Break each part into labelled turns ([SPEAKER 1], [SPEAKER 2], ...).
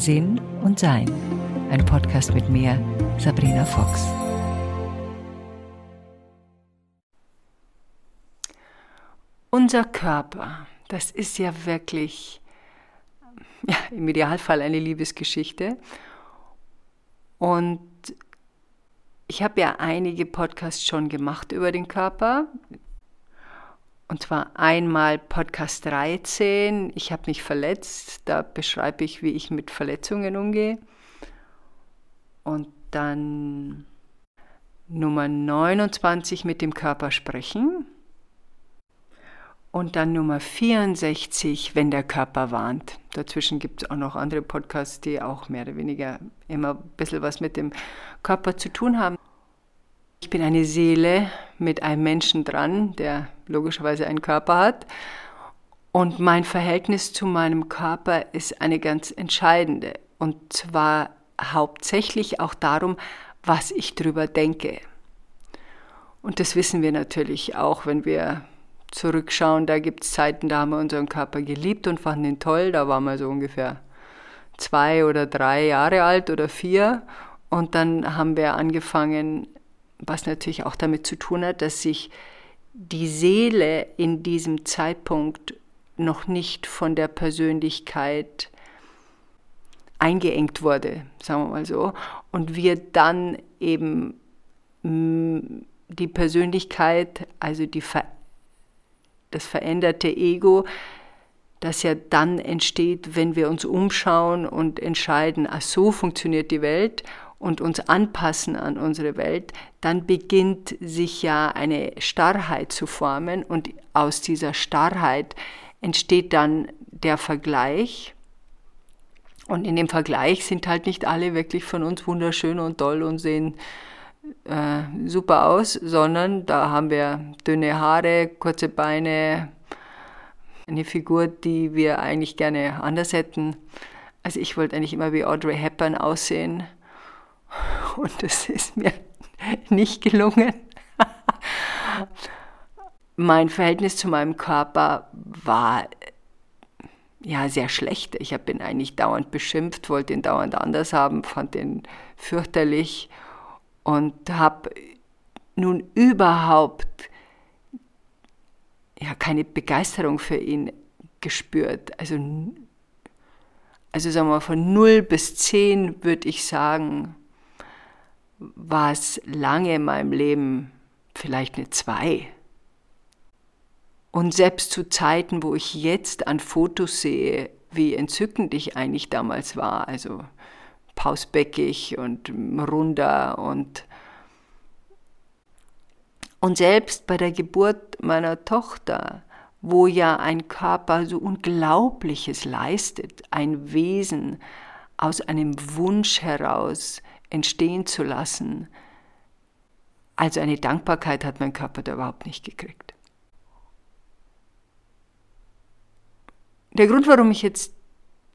[SPEAKER 1] Sinn und Sein. Ein Podcast mit mir, Sabrina Fox.
[SPEAKER 2] Unser Körper, das ist ja wirklich ja, im Idealfall eine Liebesgeschichte. Und ich habe ja einige Podcasts schon gemacht über den Körper. Und zwar einmal Podcast 13, ich habe mich verletzt, da beschreibe ich, wie ich mit Verletzungen umgehe. Und dann Nummer 29 mit dem Körper sprechen. Und dann Nummer 64, wenn der Körper warnt. Dazwischen gibt es auch noch andere Podcasts, die auch mehr oder weniger immer ein bisschen was mit dem Körper zu tun haben. Ich bin eine Seele mit einem Menschen dran, der logischerweise einen Körper hat. Und mein Verhältnis zu meinem Körper ist eine ganz entscheidende. Und zwar hauptsächlich auch darum, was ich drüber denke. Und das wissen wir natürlich auch, wenn wir zurückschauen, da gibt es Zeiten, da haben wir unseren Körper geliebt und fanden ihn toll. Da waren wir so ungefähr zwei oder drei Jahre alt oder vier. Und dann haben wir angefangen, was natürlich auch damit zu tun hat, dass sich die Seele in diesem Zeitpunkt noch nicht von der Persönlichkeit eingeengt wurde, sagen wir mal so, und wir dann eben die Persönlichkeit, also die Veränderung, das veränderte Ego, das ja dann entsteht, wenn wir uns umschauen und entscheiden, ach so funktioniert die Welt und uns anpassen an unsere Welt, dann beginnt sich ja eine Starrheit zu formen und aus dieser Starrheit entsteht dann der Vergleich. Und in dem Vergleich sind halt nicht alle wirklich von uns wunderschön und toll und sehen äh, super aus, sondern da haben wir dünne Haare, kurze Beine, eine Figur, die wir eigentlich gerne anders hätten. Also ich wollte eigentlich immer wie Audrey Hepburn aussehen und das ist mir nicht gelungen. mein Verhältnis zu meinem Körper war ja sehr schlecht. Ich bin eigentlich dauernd beschimpft, wollte ihn dauernd anders haben, fand ihn fürchterlich und habe nun überhaupt ja, keine Begeisterung für ihn gespürt. Also, also sagen wir mal, von 0 bis 10 würde ich sagen, war es lange in meinem Leben vielleicht eine 2. Und selbst zu Zeiten, wo ich jetzt an Fotos sehe, wie entzückend ich eigentlich damals war, also pausbäckig und runder und und selbst bei der Geburt meiner Tochter, wo ja ein Körper so Unglaubliches leistet, ein Wesen aus einem Wunsch heraus entstehen zu lassen, also eine Dankbarkeit hat mein Körper da überhaupt nicht gekriegt. Der Grund, warum ich jetzt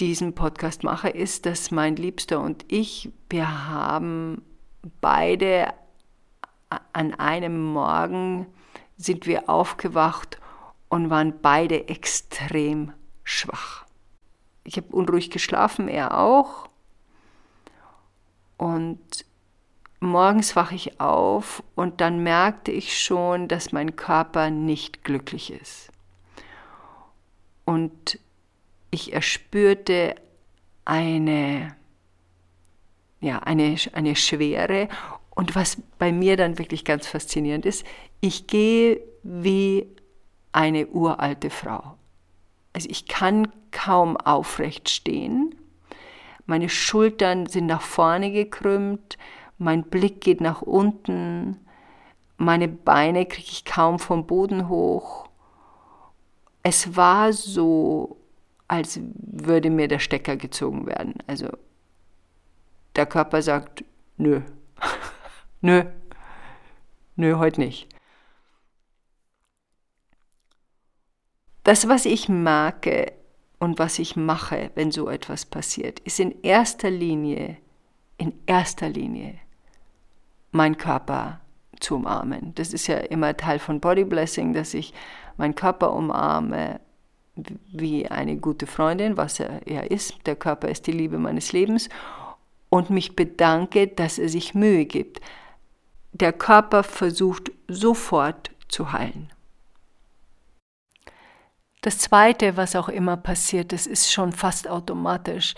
[SPEAKER 2] diesen Podcast mache, ist, dass mein Liebster und ich, wir haben beide an einem Morgen sind wir aufgewacht und waren beide extrem schwach. Ich habe unruhig geschlafen, er auch. Und morgens wache ich auf und dann merkte ich schon, dass mein Körper nicht glücklich ist. Und ich erspürte eine, ja, eine, eine Schwere. Und was bei mir dann wirklich ganz faszinierend ist, ich gehe wie eine uralte Frau. Also ich kann kaum aufrecht stehen. Meine Schultern sind nach vorne gekrümmt, mein Blick geht nach unten, meine Beine kriege ich kaum vom Boden hoch. Es war so als würde mir der Stecker gezogen werden. Also der Körper sagt, nö, nö, nö, heute nicht. Das, was ich merke und was ich mache, wenn so etwas passiert, ist in erster Linie, in erster Linie mein Körper zu umarmen. Das ist ja immer Teil von Body Blessing, dass ich meinen Körper umarme wie eine gute Freundin, was er, er ist. Der Körper ist die Liebe meines Lebens. Und mich bedanke, dass er sich Mühe gibt. Der Körper versucht sofort zu heilen. Das Zweite, was auch immer passiert, das ist schon fast automatisch,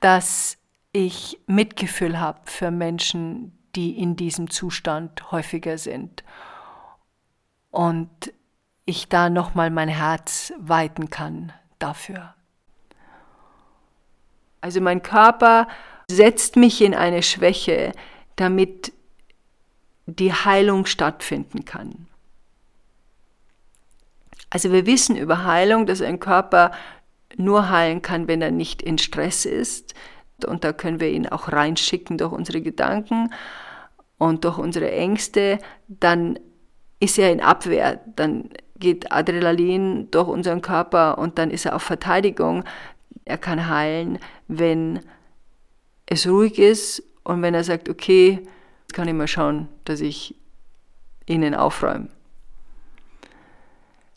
[SPEAKER 2] dass ich Mitgefühl habe für Menschen, die in diesem Zustand häufiger sind. Und ich da nochmal mein Herz weiten kann dafür. Also mein Körper setzt mich in eine Schwäche, damit die Heilung stattfinden kann. Also wir wissen über Heilung, dass ein Körper nur heilen kann, wenn er nicht in Stress ist. Und da können wir ihn auch reinschicken durch unsere Gedanken und durch unsere Ängste. Dann ist er in Abwehr. Dann geht Adrenalin durch unseren Körper und dann ist er auf Verteidigung. Er kann heilen, wenn es ruhig ist und wenn er sagt, okay, jetzt kann ich mal schauen, dass ich ihnen aufräume.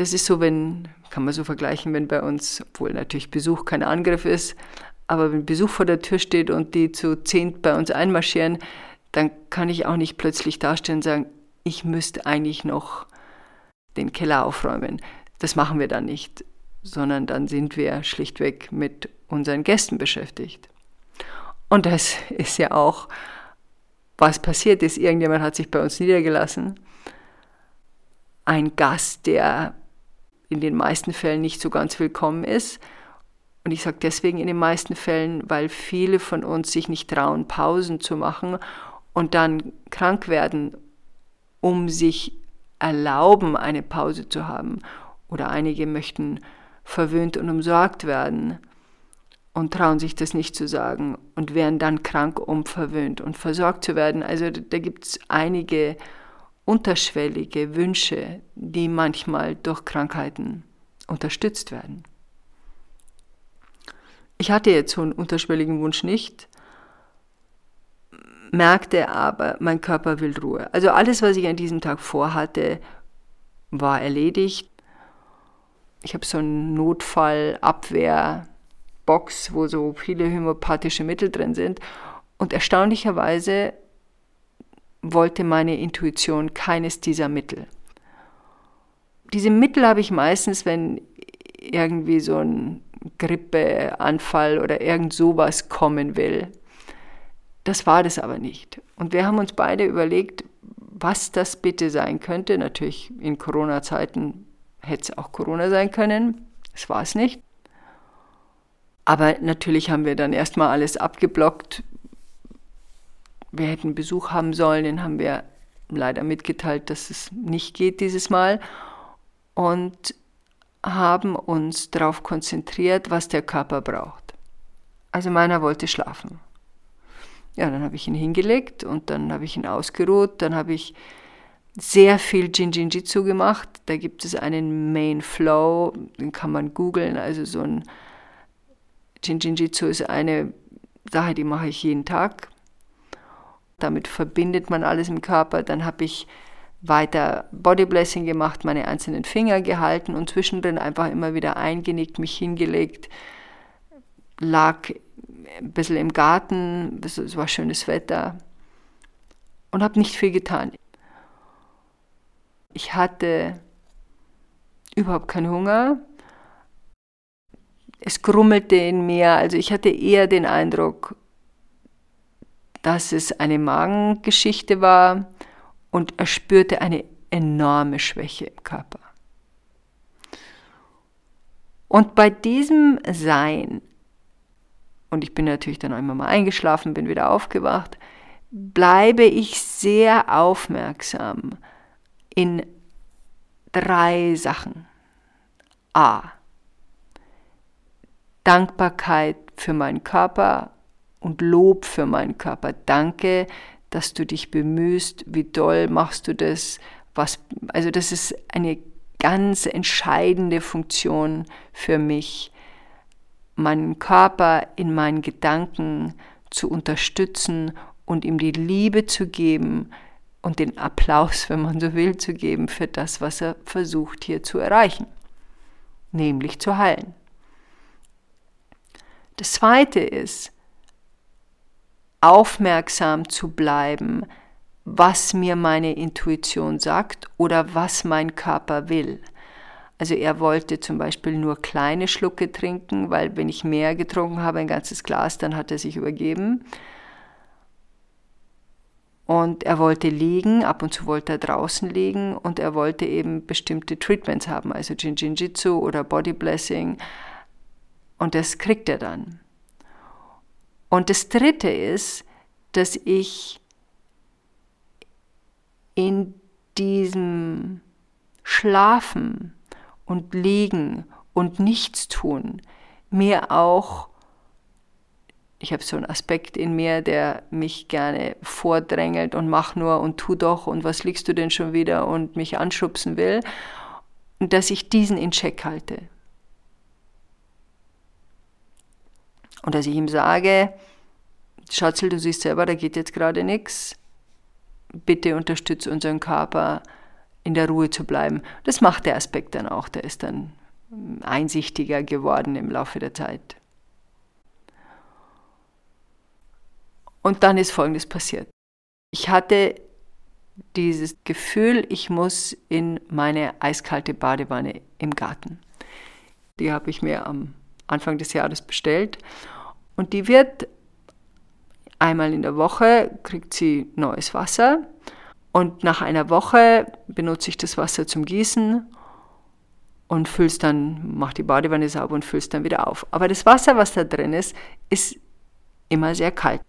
[SPEAKER 2] Das ist so, wenn, kann man so vergleichen, wenn bei uns, obwohl natürlich Besuch kein Angriff ist, aber wenn Besuch vor der Tür steht und die zu zehn bei uns einmarschieren, dann kann ich auch nicht plötzlich dastehen und sagen, ich müsste eigentlich noch den Keller aufräumen. Das machen wir dann nicht, sondern dann sind wir schlichtweg mit unseren Gästen beschäftigt. Und das ist ja auch, was passiert ist. Irgendjemand hat sich bei uns niedergelassen. Ein Gast, der in den meisten Fällen nicht so ganz willkommen ist. Und ich sage deswegen in den meisten Fällen, weil viele von uns sich nicht trauen, Pausen zu machen und dann krank werden, um sich erlauben, eine Pause zu haben. Oder einige möchten verwöhnt und umsorgt werden und trauen sich das nicht zu sagen und werden dann krank, um verwöhnt und versorgt zu werden. Also da gibt es einige unterschwellige Wünsche, die manchmal durch Krankheiten unterstützt werden. Ich hatte jetzt so einen unterschwelligen Wunsch nicht, merkte aber, mein Körper will Ruhe. Also alles, was ich an diesem Tag vorhatte, war erledigt. Ich habe so einen Notfallabwehrbox, wo so viele homöopathische Mittel drin sind. Und erstaunlicherweise wollte meine Intuition keines dieser Mittel. Diese Mittel habe ich meistens, wenn irgendwie so ein Grippeanfall oder irgend sowas kommen will. Das war das aber nicht. Und wir haben uns beide überlegt, was das bitte sein könnte. Natürlich in Corona-Zeiten hätte es auch Corona sein können. Das war es nicht. Aber natürlich haben wir dann erstmal alles abgeblockt. Wir hätten Besuch haben sollen, den haben wir leider mitgeteilt, dass es nicht geht dieses Mal. Und haben uns darauf konzentriert, was der Körper braucht. Also meiner wollte schlafen. Ja, dann habe ich ihn hingelegt und dann habe ich ihn ausgeruht. Dann habe ich sehr viel Jin-Jin-Jitsu gemacht. Da gibt es einen Main Flow, den kann man googeln. Also so ein Jin-Jin-Jitsu ist eine Sache, die mache ich jeden Tag. Damit verbindet man alles im Körper. Dann habe ich weiter Bodyblessing gemacht, meine einzelnen Finger gehalten und zwischendrin einfach immer wieder eingenickt, mich hingelegt, lag ein bisschen im Garten, es war schönes Wetter und habe nicht viel getan. Ich hatte überhaupt keinen Hunger. Es grummelte in mir, also ich hatte eher den Eindruck, dass es eine Magengeschichte war und er spürte eine enorme Schwäche im Körper. Und bei diesem Sein und ich bin natürlich dann einmal mal eingeschlafen, bin wieder aufgewacht, bleibe ich sehr aufmerksam in drei Sachen. A. Dankbarkeit für meinen Körper und Lob für meinen Körper. Danke, dass du dich bemühst, wie doll machst du das, was, also das ist eine ganz entscheidende Funktion für mich, meinen Körper in meinen Gedanken zu unterstützen und ihm die Liebe zu geben und den Applaus, wenn man so will, zu geben für das, was er versucht hier zu erreichen. nämlich zu heilen. Das Zweite ist, aufmerksam zu bleiben, was mir meine Intuition sagt oder was mein Körper will. Also er wollte zum Beispiel nur kleine Schlucke trinken, weil wenn ich mehr getrunken habe, ein ganzes Glas, dann hat er sich übergeben. Und er wollte liegen, ab und zu wollte er draußen liegen und er wollte eben bestimmte Treatments haben, also Jinjinjitsu oder Body Blessing. Und das kriegt er dann. Und das Dritte ist, dass ich in diesem Schlafen und Liegen und Nichtstun mir auch ich habe so einen Aspekt in mir, der mich gerne vordrängelt und mach nur und tu doch und was liegst du denn schon wieder und mich anschubsen will. Dass ich diesen in Check halte. Und dass ich ihm sage, Schatzel, du siehst selber, da geht jetzt gerade nichts. Bitte unterstütze unseren Körper, in der Ruhe zu bleiben. Das macht der Aspekt dann auch. Der ist dann einsichtiger geworden im Laufe der Zeit. Und dann ist Folgendes passiert. Ich hatte dieses Gefühl, ich muss in meine eiskalte Badewanne im Garten. Die habe ich mir am Anfang des Jahres bestellt und die wird einmal in der Woche, kriegt sie neues Wasser und nach einer Woche benutze ich das Wasser zum Gießen und füll's dann, mach die Badewanne sauber und füll's dann wieder auf. Aber das Wasser, was da drin ist, ist immer sehr kalt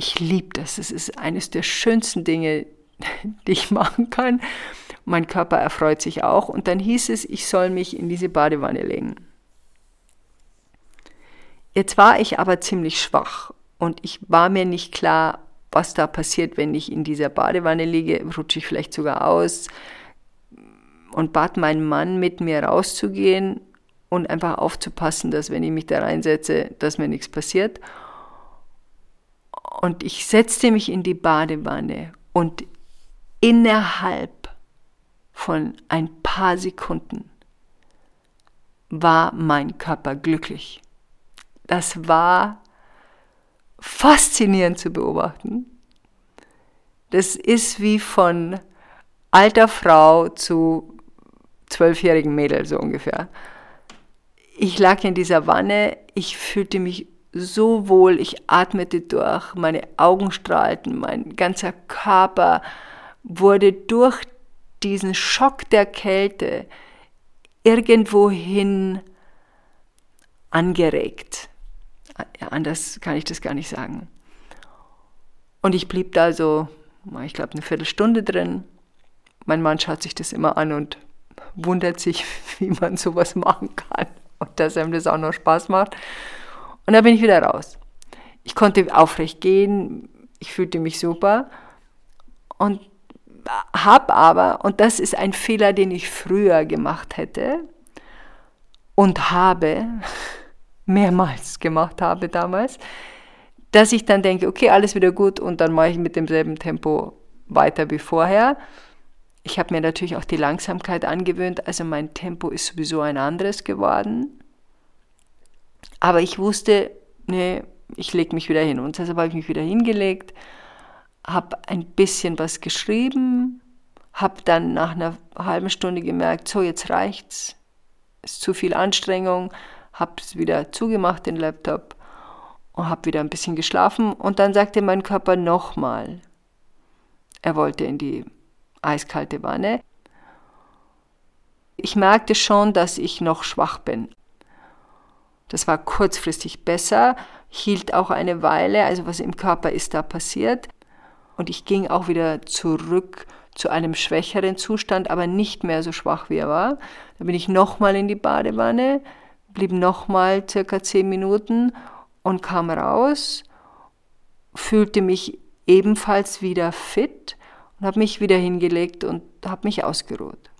[SPEAKER 2] ich liebe das. Es ist eines der schönsten Dinge, die ich machen kann. Mein Körper erfreut sich auch. Und dann hieß es, ich soll mich in diese Badewanne legen. Jetzt war ich aber ziemlich schwach und ich war mir nicht klar, was da passiert, wenn ich in dieser Badewanne liege. Rutsche ich vielleicht sogar aus und bat meinen Mann, mit mir rauszugehen und einfach aufzupassen, dass wenn ich mich da reinsetze, dass mir nichts passiert. Und ich setzte mich in die Badewanne und innerhalb von ein paar Sekunden war mein Körper glücklich. Das war faszinierend zu beobachten. Das ist wie von alter Frau zu zwölfjährigen Mädel so ungefähr. Ich lag in dieser Wanne, ich fühlte mich so wohl, ich atmete durch, meine Augen strahlten, mein ganzer Körper wurde durch diesen Schock der Kälte irgendwohin angeregt. Anders kann ich das gar nicht sagen. Und ich blieb da so, ich glaube, eine Viertelstunde drin. Mein Mann schaut sich das immer an und wundert sich, wie man sowas machen kann und dass ihm das auch noch Spaß macht. Und dann bin ich wieder raus. Ich konnte aufrecht gehen, ich fühlte mich super und habe aber, und das ist ein Fehler, den ich früher gemacht hätte und habe, mehrmals gemacht habe damals, dass ich dann denke, okay, alles wieder gut und dann mache ich mit demselben Tempo weiter wie vorher. Ich habe mir natürlich auch die Langsamkeit angewöhnt, also mein Tempo ist sowieso ein anderes geworden. Aber ich wusste, nee, ich lege mich wieder hin. Und deshalb habe ich mich wieder hingelegt, habe ein bisschen was geschrieben, habe dann nach einer halben Stunde gemerkt, so jetzt reicht's, ist zu viel Anstrengung, habe es wieder zugemacht, den Laptop, und habe wieder ein bisschen geschlafen. Und dann sagte mein Körper nochmal, er wollte in die eiskalte Wanne. Ich merkte schon, dass ich noch schwach bin. Das war kurzfristig besser, hielt auch eine Weile, also was im Körper ist da passiert. Und ich ging auch wieder zurück zu einem schwächeren Zustand, aber nicht mehr so schwach wie er war. Da bin ich nochmal in die Badewanne, blieb nochmal circa zehn Minuten und kam raus, fühlte mich ebenfalls wieder fit und habe mich wieder hingelegt und habe mich ausgeruht.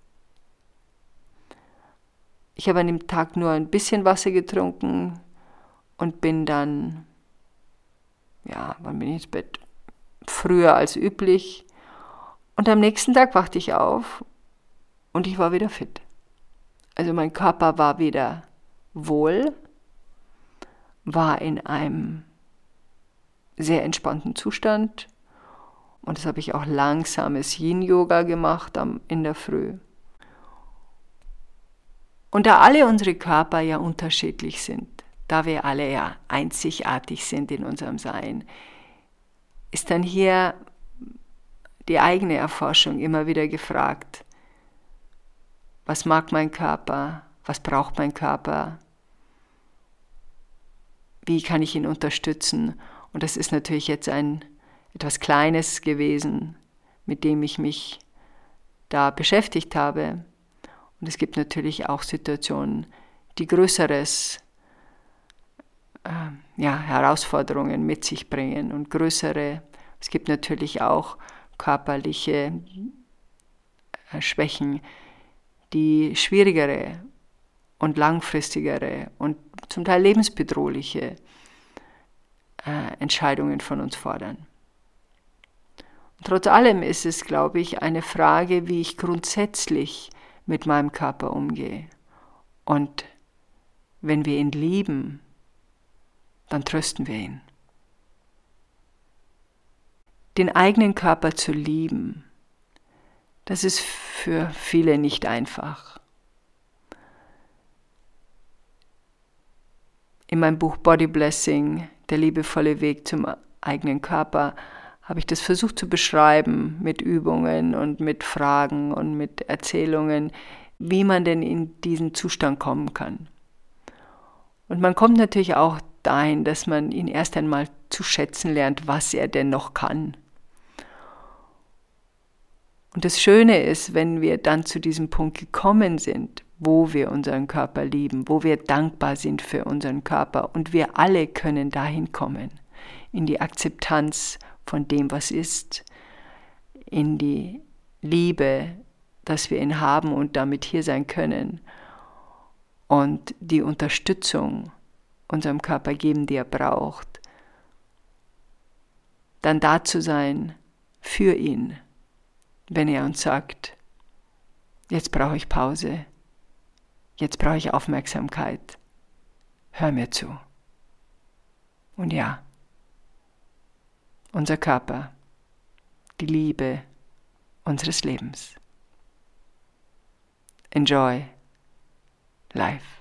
[SPEAKER 2] Ich habe an dem Tag nur ein bisschen Wasser getrunken und bin dann, ja, wann bin ich ins Bett? Früher als üblich. Und am nächsten Tag wachte ich auf und ich war wieder fit. Also mein Körper war wieder wohl, war in einem sehr entspannten Zustand und das habe ich auch langsames Yin-Yoga gemacht in der Früh. Und da alle unsere Körper ja unterschiedlich sind, da wir alle ja einzigartig sind in unserem Sein, ist dann hier die eigene Erforschung immer wieder gefragt. Was mag mein Körper? Was braucht mein Körper? Wie kann ich ihn unterstützen? Und das ist natürlich jetzt ein etwas Kleines gewesen, mit dem ich mich da beschäftigt habe. Und es gibt natürlich auch Situationen, die größeres, äh, ja, Herausforderungen mit sich bringen und größere. Es gibt natürlich auch körperliche äh, Schwächen, die schwierigere und langfristigere und zum Teil lebensbedrohliche äh, Entscheidungen von uns fordern. Trotz allem ist es, glaube ich, eine Frage, wie ich grundsätzlich mit meinem Körper umgehe. Und wenn wir ihn lieben, dann trösten wir ihn. Den eigenen Körper zu lieben, das ist für viele nicht einfach. In meinem Buch Body Blessing, der liebevolle Weg zum eigenen Körper, habe ich das versucht zu beschreiben mit Übungen und mit Fragen und mit Erzählungen, wie man denn in diesen Zustand kommen kann. Und man kommt natürlich auch dahin, dass man ihn erst einmal zu schätzen lernt, was er denn noch kann. Und das Schöne ist, wenn wir dann zu diesem Punkt gekommen sind, wo wir unseren Körper lieben, wo wir dankbar sind für unseren Körper. Und wir alle können dahin kommen, in die Akzeptanz von dem, was ist, in die Liebe, dass wir ihn haben und damit hier sein können. Und die Unterstützung unserem Körper geben, die er braucht, dann da zu sein für ihn, wenn er uns sagt, jetzt brauche ich Pause, jetzt brauche ich Aufmerksamkeit, hör mir zu. Und ja, unser Körper, die Liebe unseres Lebens. Enjoy life.